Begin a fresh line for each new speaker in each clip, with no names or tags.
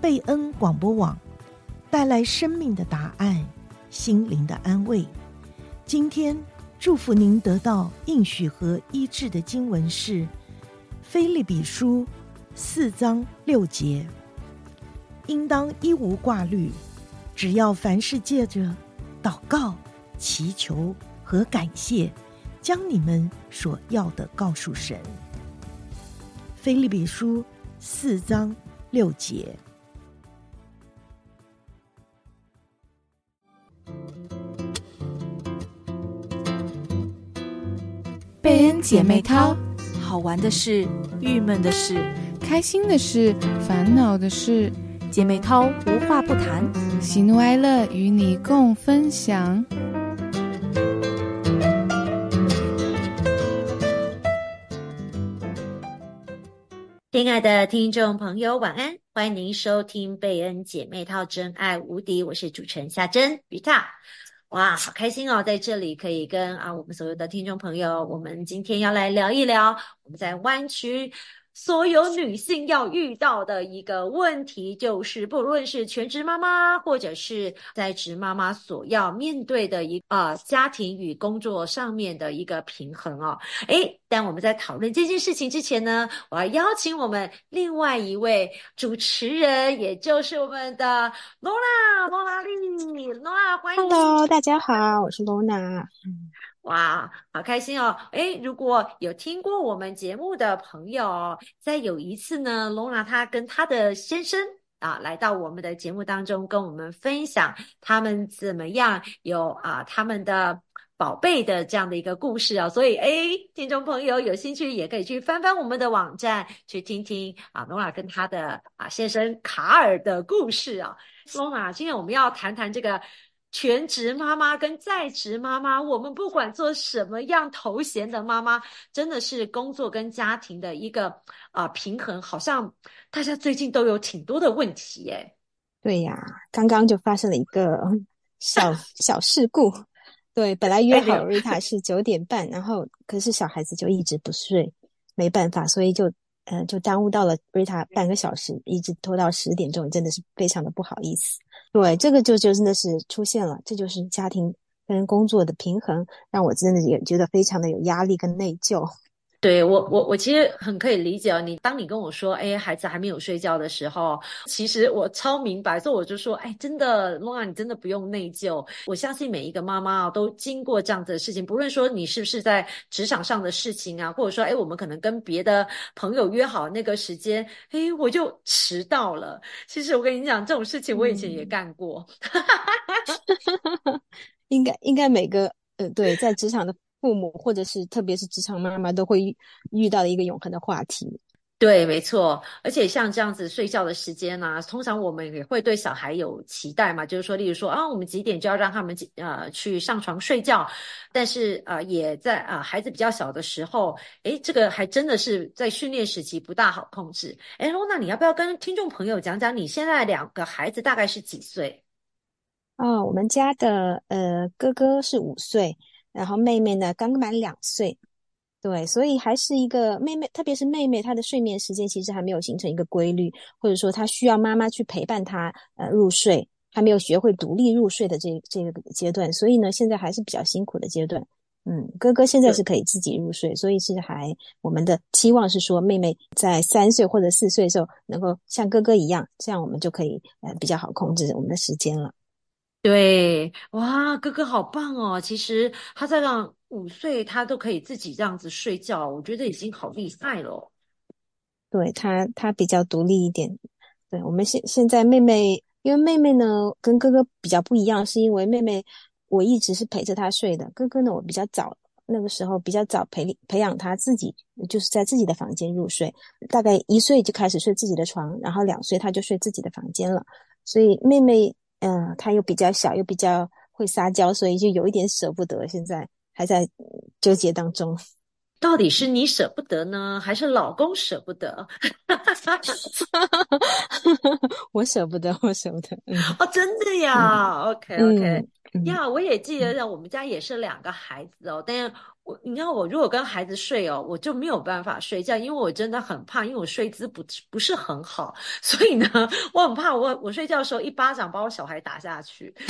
贝恩广播网，带来生命的答案，心灵的安慰。今天祝福您得到应许和医治的经文是《腓利比书》四章六节，应当一无挂虑，只要凡事借着祷告、祈求和感谢，将你们所要的告诉神。《腓利比书》四章六
节。姐妹淘，好玩的事，郁闷的事，
开心的事，烦恼的事，
姐妹淘无话不谈，
喜怒哀乐与你共分享。
亲爱的听众朋友，晚安！欢迎您收听贝恩姐妹淘真爱无敌，我是主持人夏真瑜塔。哇，好开心哦，在这里可以跟啊我们所有的听众朋友，我们今天要来聊一聊我们在湾区。所有女性要遇到的一个问题，就是不论是全职妈妈，或者是在职妈妈所要面对的一啊、呃、家庭与工作上面的一个平衡哦。诶，但我们在讨论这件事情之前呢，我要邀请我们另外一位主持人，也就是我们的罗娜，罗娜丽，罗娜，欢迎。
Hello，大家好，我是罗娜。
哇，好开心哦！诶，如果有听过我们节目的朋友，在有一次呢，罗娜她跟她的先生啊，来到我们的节目当中，跟我们分享他们怎么样有啊他们的宝贝的这样的一个故事啊。所以，诶，听众朋友有兴趣也可以去翻翻我们的网站，去听听啊罗娜跟她的啊先生卡尔的故事啊。罗娜，今天我们要谈谈这个。全职妈妈跟在职妈妈，我们不管做什么样头衔的妈妈，真的是工作跟家庭的一个啊、呃、平衡，好像大家最近都有挺多的问题耶。
对呀，刚刚就发生了一个 小小事故。对，本来约好瑞塔是九点半，然后可是小孩子就一直不睡，没办法，所以就。嗯，就耽误到了瑞塔半个小时，一直拖到十点钟，真的是非常的不好意思。对，这个就就真的是出现了，这就是家庭跟工作的平衡，让我真的也觉得非常的有压力跟内疚。
对，我我我其实很可以理解你。当你跟我说，哎，孩子还没有睡觉的时候，其实我超明白，所以我就说，哎，真的，罗娜，你真的不用内疚。我相信每一个妈妈啊，都经过这样子的事情，不论说你是不是在职场上的事情啊，或者说，哎，我们可能跟别的朋友约好那个时间，哎，我就迟到了。其实我跟你讲，这种事情我以前也干过。
嗯、应该应该每个呃，对，在职场的。父母或者是特别是职场妈妈都会遇遇到的一个永恒的话题。
对，没错。而且像这样子睡觉的时间呢、啊，通常我们也会对小孩有期待嘛，就是说，例如说啊，我们几点就要让他们呃去上床睡觉。但是呃，也在啊、呃、孩子比较小的时候，诶，这个还真的是在训练时期不大好控制。诶，罗娜，你要不要跟听众朋友讲讲你现在两个孩子大概是几岁？
哦，我们家的呃哥哥是五岁。然后妹妹呢，刚满两岁，对，所以还是一个妹妹，特别是妹妹，她的睡眠时间其实还没有形成一个规律，或者说她需要妈妈去陪伴她呃入睡，还没有学会独立入睡的这这个阶段，所以呢，现在还是比较辛苦的阶段。嗯，哥哥现在是可以自己入睡，所以其实还我们的期望是说，妹妹在三岁或者四岁的时候能够像哥哥一样，这样我们就可以呃比较好控制我们的时间了。
对，哇，哥哥好棒哦！其实他在让五岁，他都可以自己这样子睡觉，我觉得已经好厉害了。
对，他，他比较独立一点。对，我们现现在妹妹，因为妹妹呢跟哥哥比较不一样，是因为妹妹我一直是陪着她睡的，哥哥呢我比较早，那个时候比较早培培养他自己，就是在自己的房间入睡，大概一岁就开始睡自己的床，然后两岁他就睡自己的房间了，所以妹妹。嗯，他又比较小，又比较会撒娇，所以就有一点舍不得。现在还在纠结当中，
到底是你舍不得呢，还是老公舍不得？
我舍不得，我舍不得。嗯、
哦，真的呀？OK，OK。
嗯、
呀，我也记得，我们家也是两个孩子哦，但。我你看我如果跟孩子睡哦，我就没有办法睡觉，因为我真的很怕，因为我睡姿不不是很好，所以呢，我很怕我我睡觉的时候一巴掌把我小孩打下去。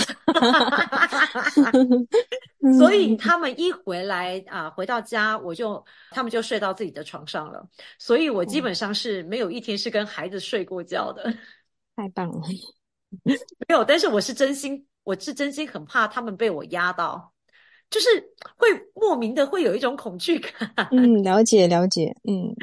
所以他们一回来啊，回到家我就他们就睡到自己的床上了，所以我基本上是没有一天是跟孩子睡过觉的。
太棒了，
没有，但是我是真心，我是真心很怕他们被我压到。就是会莫名的会有一种恐惧感。
嗯，了解了解，嗯。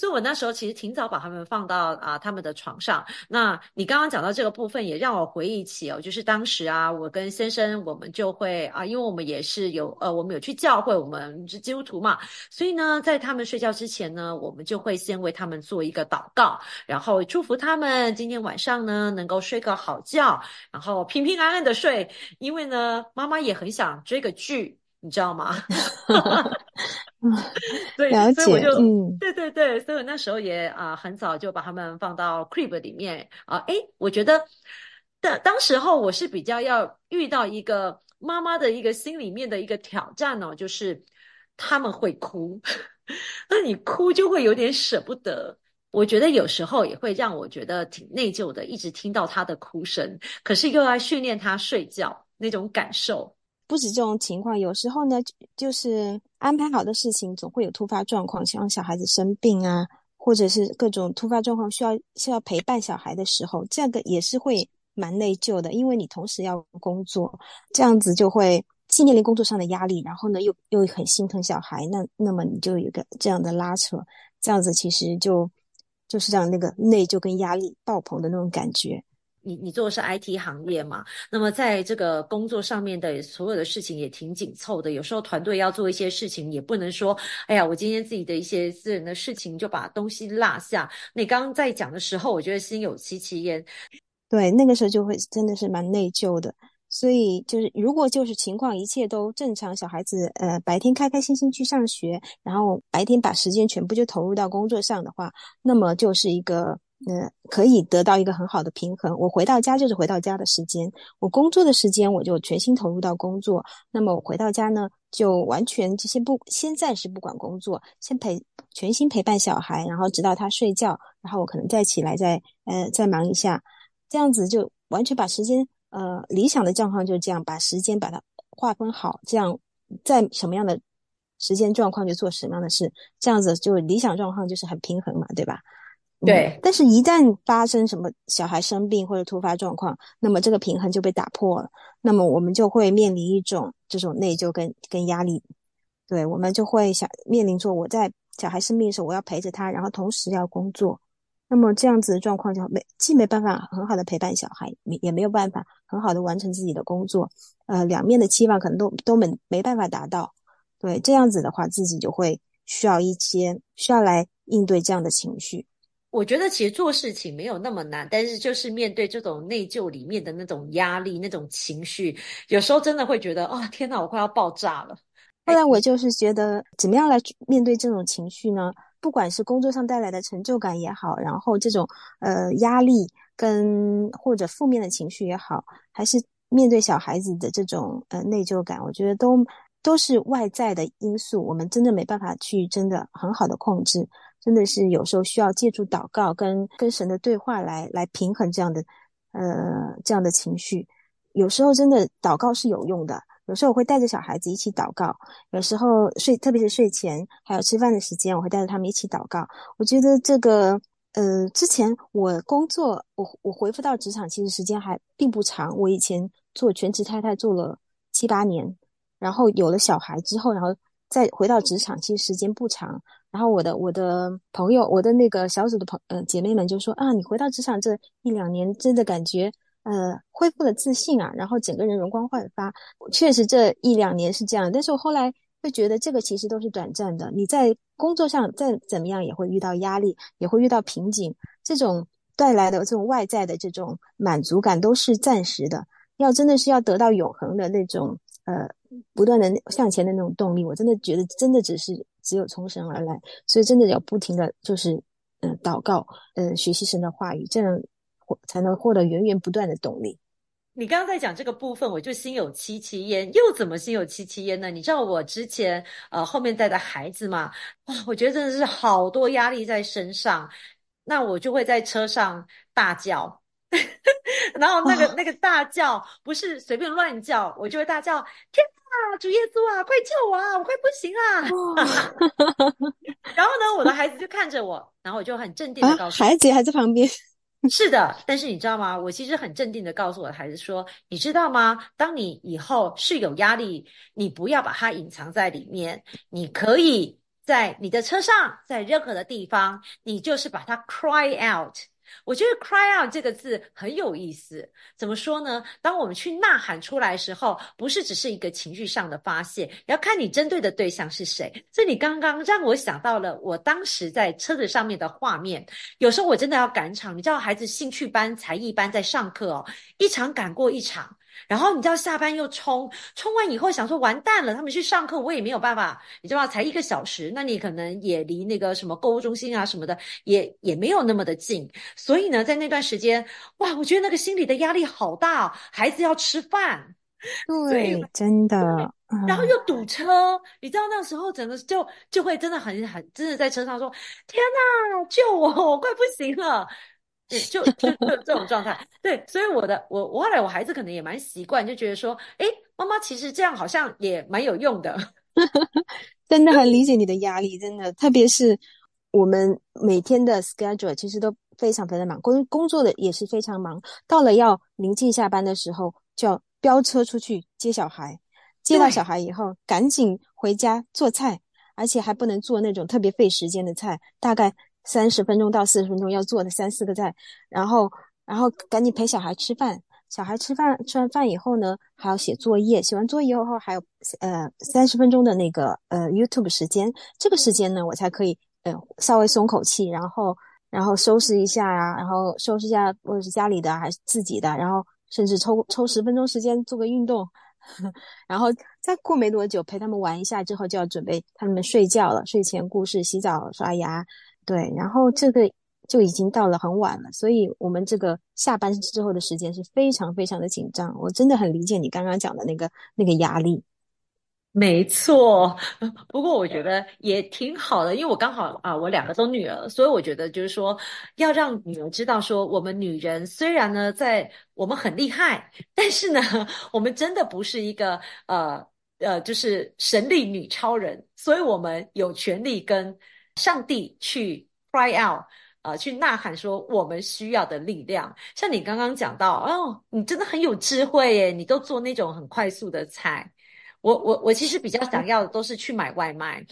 所以我那时候其实挺早把他们放到啊他们的床上。那你刚刚讲到这个部分，也让我回忆起哦，就是当时啊，我跟先生我们就会啊，因为我们也是有呃，我们有去教会，我们是基督徒嘛，所以呢，在他们睡觉之前呢，我们就会先为他们做一个祷告，然后祝福他们今天晚上呢能够睡个好觉，然后平平安安的睡。因为呢，妈妈也很想追个剧，你知道吗？对，
了解，
所以我就，
嗯，
对对对，所以我那时候也啊、呃、很早就把他们放到 crib 里面啊，诶、呃，我觉得当当时候我是比较要遇到一个妈妈的一个心里面的一个挑战哦，就是他们会哭，那你哭就会有点舍不得，我觉得有时候也会让我觉得挺内疚的，一直听到他的哭声，可是又要训练他睡觉那种感受。
不止这种情况，有时候呢，就是安排好的事情总会有突发状况，像小孩子生病啊，或者是各种突发状况需要需要陪伴小孩的时候，这个也是会蛮内疚的，因为你同时要工作，这样子就会既面临工作上的压力，然后呢又又很心疼小孩，那那么你就有个这样的拉扯，这样子其实就就是让那个内疚跟压力爆棚的那种感觉。
你你做的是 IT 行业嘛？那么在这个工作上面的所有的事情也挺紧凑的。有时候团队要做一些事情，也不能说，哎呀，我今天自己的一些私人的事情就把东西落下。你刚刚在讲的时候，我觉得心有戚戚焉。
对，那个时候就会真的是蛮内疚的。所以就是，如果就是情况一切都正常，小孩子呃白天开开心心去上学，然后白天把时间全部就投入到工作上的话，那么就是一个。呃，可以得到一个很好的平衡。我回到家就是回到家的时间，我工作的时间我就全心投入到工作。那么我回到家呢，就完全就先不先暂时不管工作，先陪全心陪伴小孩，然后直到他睡觉，然后我可能再起来再呃再忙一下，这样子就完全把时间呃理想的状况就是这样，把时间把它划分好，这样在什么样的时间状况就做什么样的事，这样子就理想状况就是很平衡嘛，对吧？
对，
但是，一旦发生什么小孩生病或者突发状况，那么这个平衡就被打破了。那么我们就会面临一种这种内疚跟跟压力。对，我们就会想面临说，我在小孩生病的时候，我要陪着他，然后同时要工作。那么这样子的状况就没既没办法很好的陪伴小孩，也没有办法很好的完成自己的工作。呃，两面的期望可能都都没没办法达到。对，这样子的话，自己就会需要一些需要来应对这样的情绪。
我觉得其实做事情没有那么难，但是就是面对这种内疚里面的那种压力、那种情绪，有时候真的会觉得啊、哦，天哪，我快要爆炸了。
后来我就是觉得，怎么样来面对这种情绪呢？不管是工作上带来的成就感也好，然后这种呃压力跟或者负面的情绪也好，还是面对小孩子的这种呃内疚感，我觉得都都是外在的因素，我们真的没办法去真的很好的控制。真的是有时候需要借助祷告跟跟神的对话来来平衡这样的呃这样的情绪。有时候真的祷告是有用的，有时候我会带着小孩子一起祷告，有时候睡特别是睡前还有吃饭的时间，我会带着他们一起祷告。我觉得这个呃之前我工作我我回复到职场其实时间还并不长，我以前做全职太太做了七八年，然后有了小孩之后，然后再回到职场其实时间不长。然后我的我的朋友，我的那个小组的朋呃姐妹们就说啊，你回到职场这一两年，真的感觉呃恢复了自信啊，然后整个人容光焕发。确实这一两年是这样，但是我后来会觉得这个其实都是短暂的。你在工作上再怎么样也会遇到压力，也会遇到瓶颈，这种带来的这种外在的这种满足感都是暂时的。要真的是要得到永恒的那种呃不断的向前的那种动力，我真的觉得真的只是。只有从神而来，所以真的要不停的就是，嗯、呃，祷告，嗯、呃，学习神的话语，这样获才能获得源源不断的动力。
你刚刚在讲这个部分，我就心有戚戚焉。又怎么心有戚戚焉呢？你知道我之前呃后面带的孩子嘛？哇，我觉得真的是好多压力在身上。那我就会在车上大叫，然后那个、哦、那个大叫不是随便乱叫，我就会大叫：天啊，主耶稣啊，快救我啊，我快不行啊！哦、然后呢，我的孩子就看着我，然后我就很镇定的告诉、啊、
孩子还在旁边。
是的，但是你知道吗？我其实很镇定的告诉我的孩子说：“你知道吗？当你以后是有压力，你不要把它隐藏在里面，你可以在你的车上，在任何的地方，你就是把它 cry out。”我觉得 “cry out” 这个字很有意思。怎么说呢？当我们去呐喊出来的时候，不是只是一个情绪上的发泄，要看你针对的对象是谁。所以你刚刚让我想到了我当时在车子上面的画面。有时候我真的要赶场，你知道，孩子兴趣班、才艺班在上课哦，一场赶过一场。然后你知道下班又冲，冲完以后想说完蛋了，他们去上课，我也没有办法，你知道才一个小时，那你可能也离那个什么购物中心啊什么的也也没有那么的近，所以呢，在那段时间，哇，我觉得那个心理的压力好大哦，孩子要吃饭，
对，真的，
然后又堵车，嗯、你知道那时候整个就就会真的很很真的在车上说，天哪，救我，我快不行了。对，就就就这种状态，对，所以我的我我后来我孩子可能也蛮习惯，就觉得说，诶，妈妈其实这样好像也蛮有用的，
真的很理解你的压力，真的，特别是我们每天的 schedule 其实都非常非常忙，工工作的也是非常忙，到了要临近下班的时候，就要飙车出去接小孩，接到小孩以后赶紧回家做菜，而且还不能做那种特别费时间的菜，大概。三十分钟到四十分钟要做的三四个菜，然后，然后赶紧陪小孩吃饭。小孩吃饭吃完饭以后呢，还要写作业。写完作业以后还有呃三十分钟的那个呃 YouTube 时间。这个时间呢，我才可以呃稍微松口气，然后然后收拾一下呀、啊，然后收拾一下，或者是家里的还是自己的，然后甚至抽抽十分钟时间做个运动，然后再过没多久陪他们玩一下之后，就要准备他们睡觉了。睡前故事、洗澡、刷牙。对，然后这个就已经到了很晚了，所以我们这个下班之后的时间是非常非常的紧张。我真的很理解你刚刚讲的那个那个压力。
没错，不过我觉得也挺好的，因为我刚好啊，我两个都女儿，所以我觉得就是说要让女儿知道说，我们女人虽然呢在我们很厉害，但是呢，我们真的不是一个呃呃，就是神力女超人，所以我们有权利跟。上帝去 cry out，呃，去呐喊说我们需要的力量。像你刚刚讲到，哦，你真的很有智慧耶，你都做那种很快速的菜。我我我其实比较想要的都是去买外卖，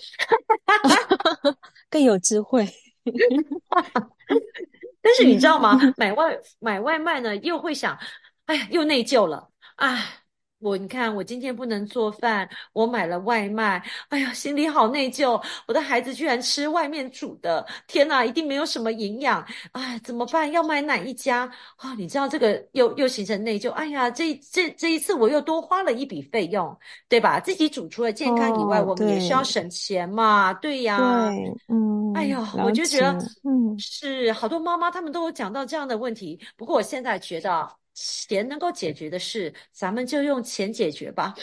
更有智慧。
但是你知道吗？买外买外卖呢，又会想，哎呀，又内疚了，哎。我你看，我今天不能做饭，我买了外卖，哎呀，心里好内疚。我的孩子居然吃外面煮的，天哪，一定没有什么营养，哎，怎么办？要买哪一家？啊、哦，你知道这个又又形成内疚。哎呀，这这这一次我又多花了一笔费用，对吧？自己煮除了健康以外，哦、我们也需要省钱嘛，对呀。
对，嗯。
哎呀，我就觉得，嗯，是好多妈妈她们都有讲到这样的问题。不过我现在觉得。钱能够解决的事，咱们就用钱解决吧。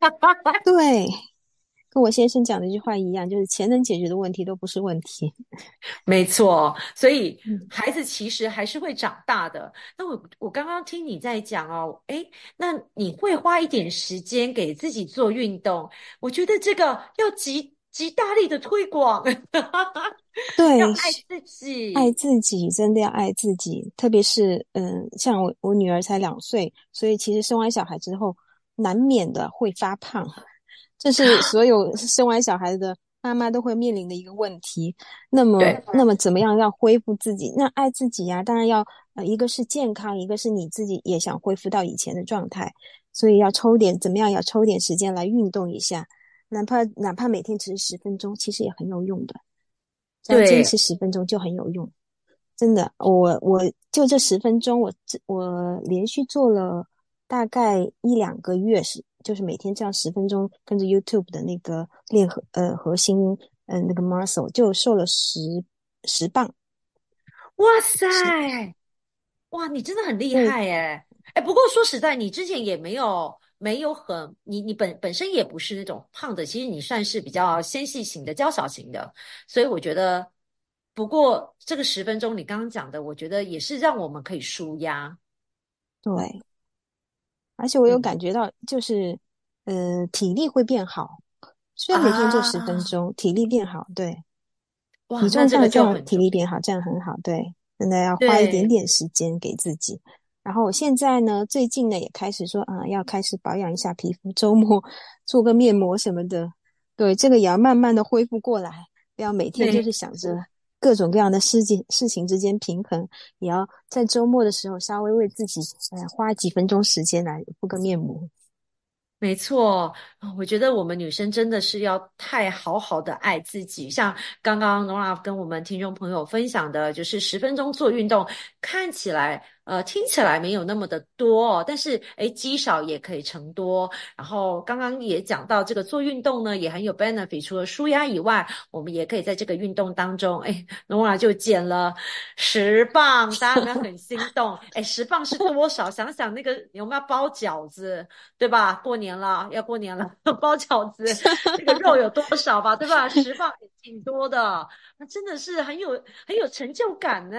对，跟我先生讲的一句话一样，就是钱能解决的问题都不是问题。
没错，所以孩子其实还是会长大的。那我我刚刚听你在讲哦，诶，那你会花一点时间给自己做运动？我觉得这个要极极大力的推广。
对，
要爱自己，
爱自己，真的要爱自己。特别是，嗯，像我，我女儿才两岁，所以其实生完小孩之后，难免的会发胖，这是 所有生完小孩的妈妈都会面临的一个问题。那么，那么怎么样要恢复自己？那爱自己呀，当然要，呃，一个是健康，一个是你自己也想恢复到以前的状态，所以要抽点，怎么样？要抽点时间来运动一下，哪怕哪怕每天只是十分钟，其实也很有用的。对，坚持十分钟就很有用，真的。我我就这十分钟，我我连续做了大概一两个月，是就是每天这样十分钟，跟着 YouTube 的那个练核呃核心呃那个 muscle，就瘦了十十磅。
哇塞，哇，你真的很厉害耶！哎，不过说实在，你之前也没有没有很，你你本本身也不是那种胖的，其实你算是比较纤细型的、娇小型的，所以我觉得，不过这个十分钟你刚刚讲的，我觉得也是让我们可以舒压。
对，而且我有感觉到，就是、嗯、呃，体力会变好。虽然每天做十分钟，啊、体力变好，对。
哇，
你重这样体力变好，这样很好，对。真的要花一点点时间给自己。然后我现在呢，最近呢也开始说啊，要开始保养一下皮肤，周末 做个面膜什么的。对，这个也要慢慢的恢复过来，不要每天就是想着各种各样的事情事情之间平衡，也要在周末的时候稍微为自己呃花几分钟时间来敷个面膜。
没错，我觉得我们女生真的是要太好好的爱自己。像刚刚 Nora 跟我们听众朋友分享的，就是十分钟做运动，看起来。呃，听起来没有那么的多，但是诶，积少也可以成多。然后刚刚也讲到这个做运动呢，也很有 benefit。除了舒压以外，我们也可以在这个运动当中，诶，Nora 就减了十磅，大家有没有很心动？诶，十磅是多少？想想那个有没有包饺子，对吧？过年了，要过年了，包饺子，那个肉有多少吧，对吧？十磅也挺多的，那真的是很有很有成就感呢。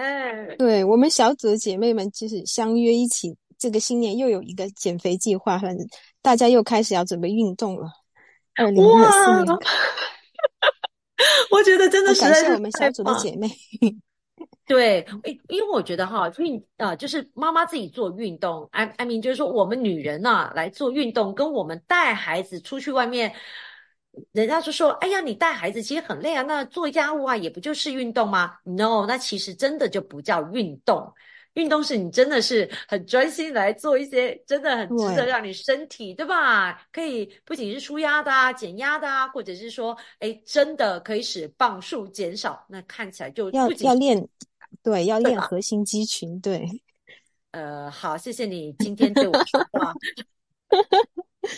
对，我们小组的姐妹们。就是相约一起，这个新年又有一个减肥计划，反正大家又开始要准备运动了。二零二四年，
我觉得真 的是
感谢我们小组的姐妹。
对，因为我觉得哈运啊，就是妈妈自己做运动，I I mean 就是说我们女人呐、啊、来做运动，跟我们带孩子出去外面，人家就说，哎呀，你带孩子其实很累啊，那做家务啊也不就是运动吗？No，那其实真的就不叫运动。运动是你真的是很专心来做一些真的很值得让你身体对，对吧？可以不仅是舒压的啊、减压的啊，或者是说，哎，真的可以使磅数减少。那看起来就不
要要练，对，要练核心肌群，对。对
呃，好，谢谢你今天对我说话。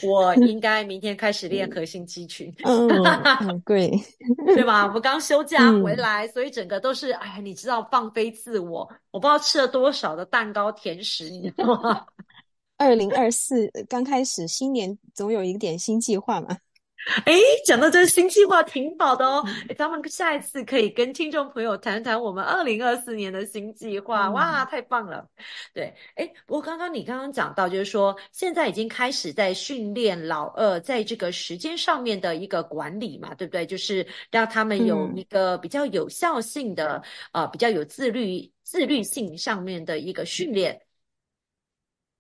我 应该明天开始练核心肌群。
嗯，对，
对吧？我们刚休假回来，嗯，所以整个都是，哎，你知道放飞自我。我不知道吃了多少的蛋糕甜食，你知道吗？
二零二四刚开始，新年总有一点新计划嘛。
哎，讲到这个新计划挺好的哦。诶咱们下一次可以跟听众朋友谈谈我们二零二四年的新计划。哇，太棒了！对，哎，不过刚刚你刚刚讲到，就是说现在已经开始在训练老二在这个时间上面的一个管理嘛，对不对？就是让他们有一个比较有效性的，呃，比较有自律自律性上面的一个训练。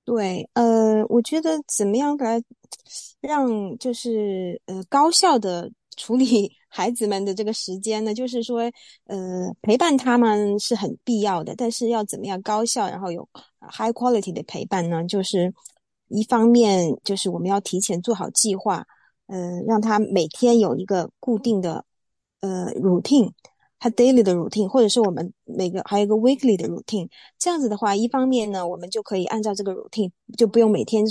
对，呃，我觉得怎么样来让就是呃高效的处理 孩子们的这个时间呢？就是说，呃，陪伴他们是很必要的，但是要怎么样高效，然后有 high quality 的陪伴呢？就是一方面就是我们要提前做好计划，呃，让他每天有一个固定的呃 routine。他 daily 的 routine，或者是我们每个还有一个 weekly 的 routine，这样子的话，一方面呢，我们就可以按照这个 routine，就不用每天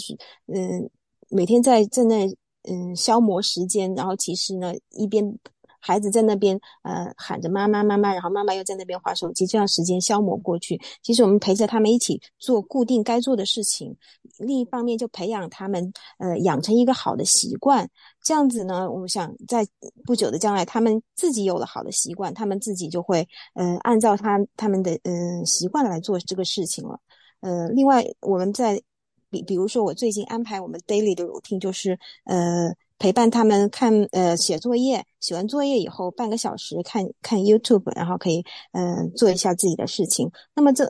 嗯每天在在那嗯消磨时间，然后其实呢一边。孩子在那边，呃，喊着妈妈妈妈，然后妈妈又在那边划手机，这样时间消磨过去。其实我们陪着他们一起做固定该做的事情，另一方面就培养他们，呃，养成一个好的习惯。这样子呢，我想在不久的将来，他们自己有了好的习惯，他们自己就会，呃，按照他他们的，嗯、呃，习惯来做这个事情了。呃，另外我们在比比如说，我最近安排我们 daily 的 routine 就是，呃。陪伴他们看呃写作业，写完作业以后半个小时看看 YouTube，然后可以嗯、做一下自己的事情。那么这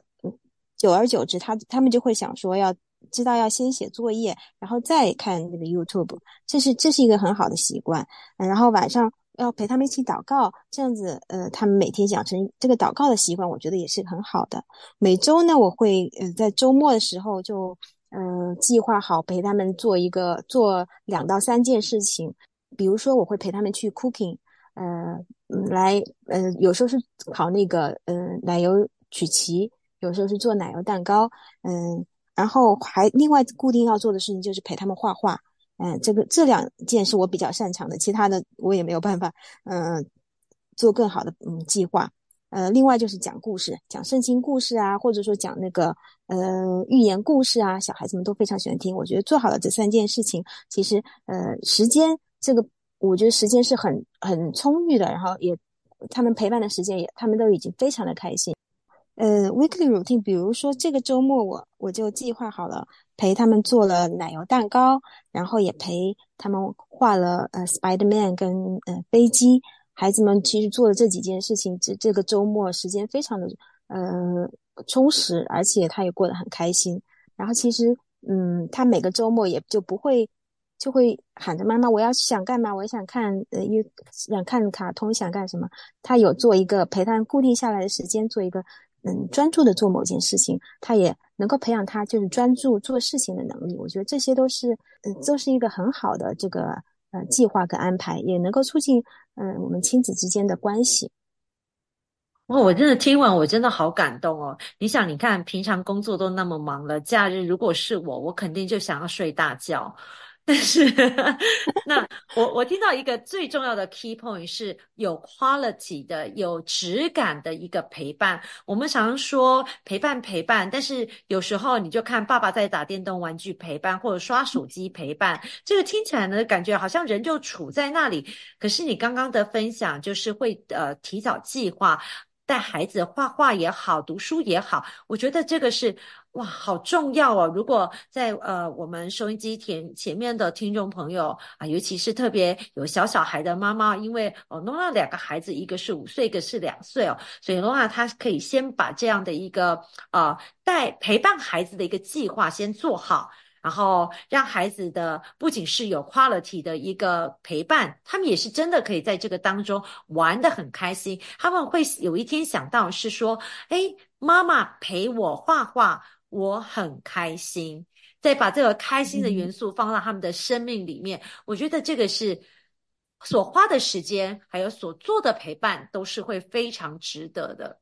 久而久之，他他们就会想说，要知道要先写作业，然后再看这个 YouTube，这是这是一个很好的习惯。然后晚上要陪他们一起祷告，这样子呃他们每天养成这个祷告的习惯，我觉得也是很好的。每周呢，我会呃在周末的时候就。嗯、呃，计划好陪他们做一个做两到三件事情，比如说我会陪他们去 cooking，呃，来呃有时候是烤那个嗯、奶油曲奇，有时候是做奶油蛋糕，嗯、然后还另外固定要做的事情就是陪他们画画，嗯、这个这两件是我比较擅长的，其他的我也没有办法，嗯、做更好的嗯计划。呃，另外就是讲故事，讲圣经故事啊，或者说讲那个呃寓言故事啊，小孩子们都非常喜欢听。我觉得做好了这三件事情，其实呃时间这个，我觉得时间是很很充裕的，然后也他们陪伴的时间也，他们都已经非常的开心。呃，weekly routine，比如说这个周末我我就计划好了陪他们做了奶油蛋糕，然后也陪他们画了呃 Spiderman 跟呃飞机。孩子们其实做了这几件事情，这这个周末时间非常的呃充实，而且他也过得很开心。然后其实嗯，他每个周末也就不会就会喊着妈妈，我要想干嘛？我想看呃，又想看卡通，想干什么？他有做一个陪他固定下来的时间，做一个。嗯，专注的做某件事情，他也能够培养他就是专注做事情的能力。我觉得这些都是，嗯，都是一个很好的这个呃计划跟安排，也能够促进嗯我们亲子之间的关系。
哦，我真的听完，我真的好感动哦。你想，你看平常工作都那么忙了，假日如果是我，我肯定就想要睡大觉。但是，那我我听到一个最重要的 key point 是有 quality 的、有质感的一个陪伴。我们常说陪伴陪伴，但是有时候你就看爸爸在打电动玩具陪伴，或者刷手机陪伴，这个听起来呢，感觉好像人就处在那里。可是你刚刚的分享就是会呃提早计划。带孩子画画也好，读书也好，我觉得这个是哇，好重要哦。如果在呃我们收音机前前面的听众朋友啊，尤其是特别有小小孩的妈妈，因为哦，诺拉两个孩子，一个是五岁，一个是两岁哦，所以诺拉她可以先把这样的一个呃带陪伴孩子的一个计划先做好。然后让孩子的不仅是有 quality 的一个陪伴，他们也是真的可以在这个当中玩得很开心。他们会有一天想到是说，哎，妈妈陪我画画，我很开心。再把这个开心的元素放到他们的生命里面，嗯、我觉得这个是所花的时间，还有所做的陪伴，都是会非常值得的。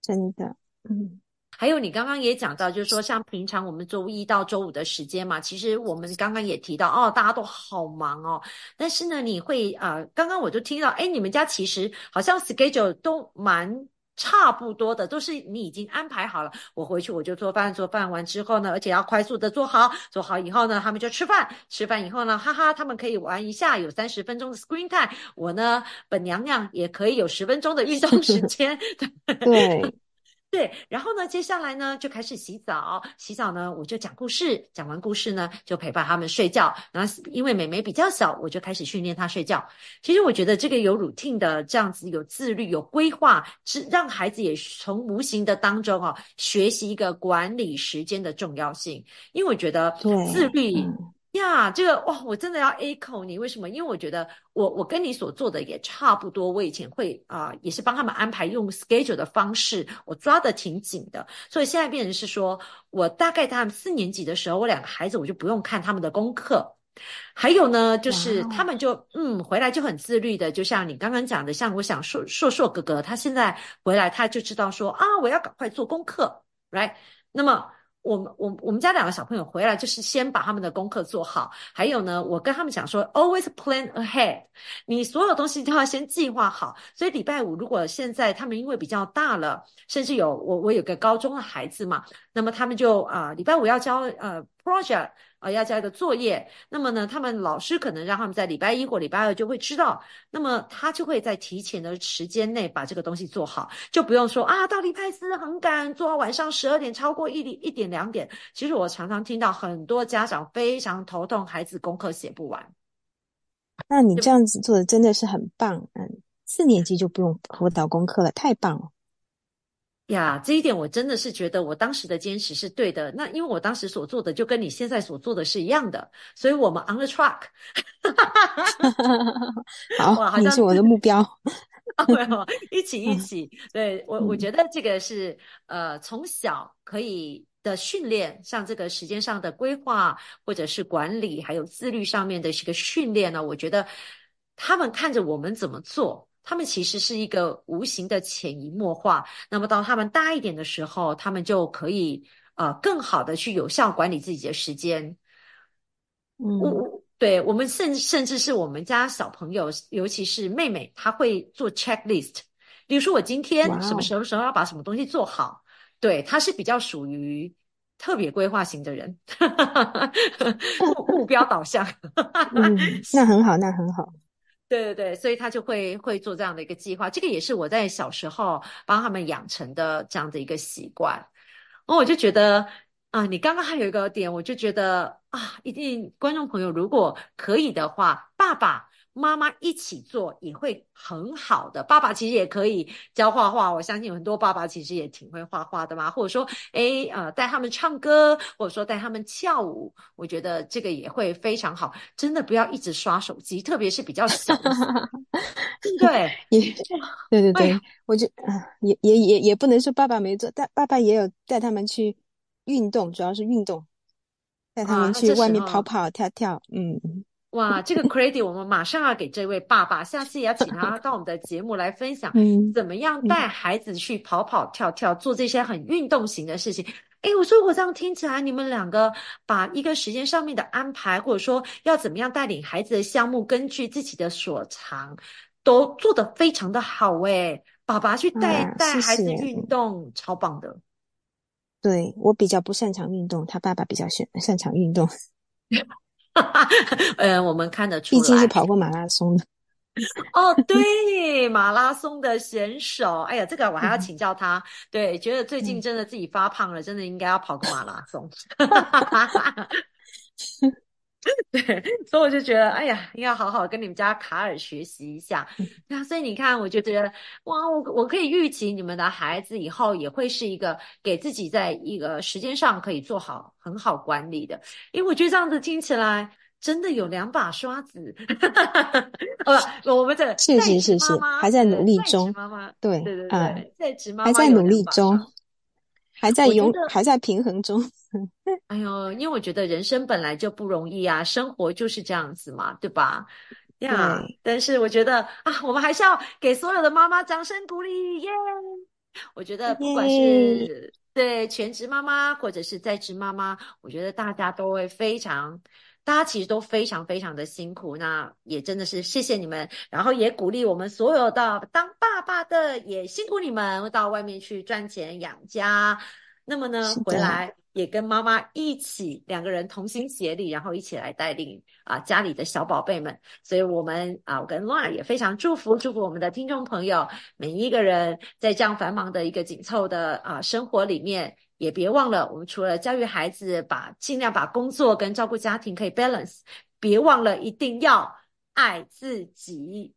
真的，嗯。
还有，你刚刚也讲到，就是说，像平常我们周一到周五的时间嘛，其实我们刚刚也提到，哦，大家都好忙哦。但是呢，你会呃，刚刚我就听到，哎，你们家其实好像 schedule 都蛮差不多的，都是你已经安排好了。我回去我就做饭，做饭完之后呢，而且要快速的做好，做好以后呢，他们就吃饭，吃饭以后呢，哈哈，他们可以玩一下，有三十分钟的 screen time。我呢，本娘娘也可以有十分钟的运动时间。
对。
对，然后呢，接下来呢就开始洗澡，洗澡呢我就讲故事，讲完故事呢就陪伴他们睡觉。然后因为妹妹比较小，我就开始训练她睡觉。其实我觉得这个有 routine 的这样子，有自律、有规划，是让孩子也从无形的当中哦学习一个管理时间的重要性。因为我觉得自律。呀，yeah, 这个哇，我真的要 echo 你。为什么？因为我觉得我我跟你所做的也差不多。我以前会啊、呃，也是帮他们安排用 schedule 的方式，我抓得挺紧的。所以现在变成是说，我大概他们四年级的时候，我两个孩子我就不用看他们的功课。还有呢，就是他们就.嗯回来就很自律的，就像你刚刚讲的，像我想硕硕硕哥哥，他现在回来他就知道说啊，我要赶快做功课，right？那么。我们我我们家两个小朋友回来，就是先把他们的功课做好。还有呢，我跟他们讲说，always plan ahead，你所有东西都要先计划好。所以礼拜五，如果现在他们因为比较大了，甚至有我我有个高中的孩子嘛，那么他们就啊、礼拜五要交呃 project。啊，要交一个作业，那么呢，他们老师可能让他们在礼拜一或礼拜二就会知道，那么他就会在提前的时间内把这个东西做好，就不用说啊，到礼拜四很赶，做到晚上十二点，超过一一点两点。其实我常常听到很多家长非常头痛，孩子功课写不完。
那你这样子做的真的是很棒，嗯，四年级就不用辅导功课了，太棒了。
呀，这一点我真的是觉得我当时的坚持是对的。那因为我当时所做的就跟你现在所做的是一样的，所以我们 on the track。
好，好像你是我的目标。
一起 一起，对，我我觉得这个是呃从小可以的训练，像这个时间上的规划或者是管理，还有自律上面的这个训练呢，我觉得他们看着我们怎么做。他们其实是一个无形的潜移默化。那么到他们大一点的时候，他们就可以呃更好的去有效管理自己的时间。
嗯，
我对我们甚甚至是我们家小朋友，尤其是妹妹，她会做 checklist。比如说，我今天什么时候时候要把什么东西做好.对，她是比较属于特别规划型的人，目目标导向。
嗯，那很好，那很好。
对对对，所以他就会会做这样的一个计划。这个也是我在小时候帮他们养成的这样的一个习惯。哦，我就觉得啊，你刚刚还有一个点，我就觉得啊，一定观众朋友如果可以的话，爸爸。妈妈一起做也会很好的。爸爸其实也可以教画画，我相信有很多爸爸其实也挺会画画的嘛。或者说，哎，呃，带他们唱歌，或者说带他们跳舞，我觉得这个也会非常好。真的不要一直刷手机，特别是比较小的。对，
也对对对，哎、我就啊，也也也也不能说爸爸没做，但爸爸也有带他们去运动，主要是运动，带他们去外面跑跑跳跳，嗯。
哇，这个 credit 我们马上要给这位爸爸，下次也要请他到我们的节目来分享，怎么样带孩子去跑跑跳跳，做这些很运动型的事情。哎，我说我这样听起来，你们两个把一个时间上面的安排，或者说要怎么样带领孩子的项目，根据自己的所长，都做得非常的好。哎，爸爸去带带孩子运动，超棒的。
对，我比较不擅长运动，他爸爸比较擅擅长运动。
哈哈，呃，我们看得出来，
毕竟是跑过马拉松的。
哦，对，马拉松的选手。哎呀，这个我还要请教他。嗯、对，觉得最近真的自己发胖了，嗯、真的应该要跑个马拉松。对，所以我就觉得，哎呀，应该好好跟你们家卡尔学习一下。那、嗯、所以你看，我就觉得，哇，我我可以预期你们的孩子以后也会是一个给自己在一个时间上可以做好很好管理的。因为我觉得这样子听起来真的有两把刷子。好 吧，我们的
谢谢谢谢，还在努力中。
妈妈，
对
对对对，嗯、在职妈妈
还在努力中，还在有还在平衡中。
哎呦，因为我觉得人生本来就不容易啊，生活就是这样子嘛，对吧？呀、yeah，但是我觉得啊，我们还是要给所有的妈妈掌声鼓励，耶、yeah！我觉得不管是、yeah. 对全职妈妈或者是在职妈妈，我觉得大家都会非常，大家其实都非常非常的辛苦，那也真的是谢谢你们，然后也鼓励我们所有的当爸爸的也辛苦你们，到外面去赚钱养家。那么呢，回来。也跟妈妈一起，两个人同心协力，然后一起来带领啊家里的小宝贝们。所以，我们啊，我跟 Lora 也非常祝福，祝福我们的听众朋友，每一个人在这样繁忙的一个紧凑的啊生活里面，也别忘了，我们除了教育孩子，把尽量把工作跟照顾家庭可以 balance，别忘了一定要爱自己。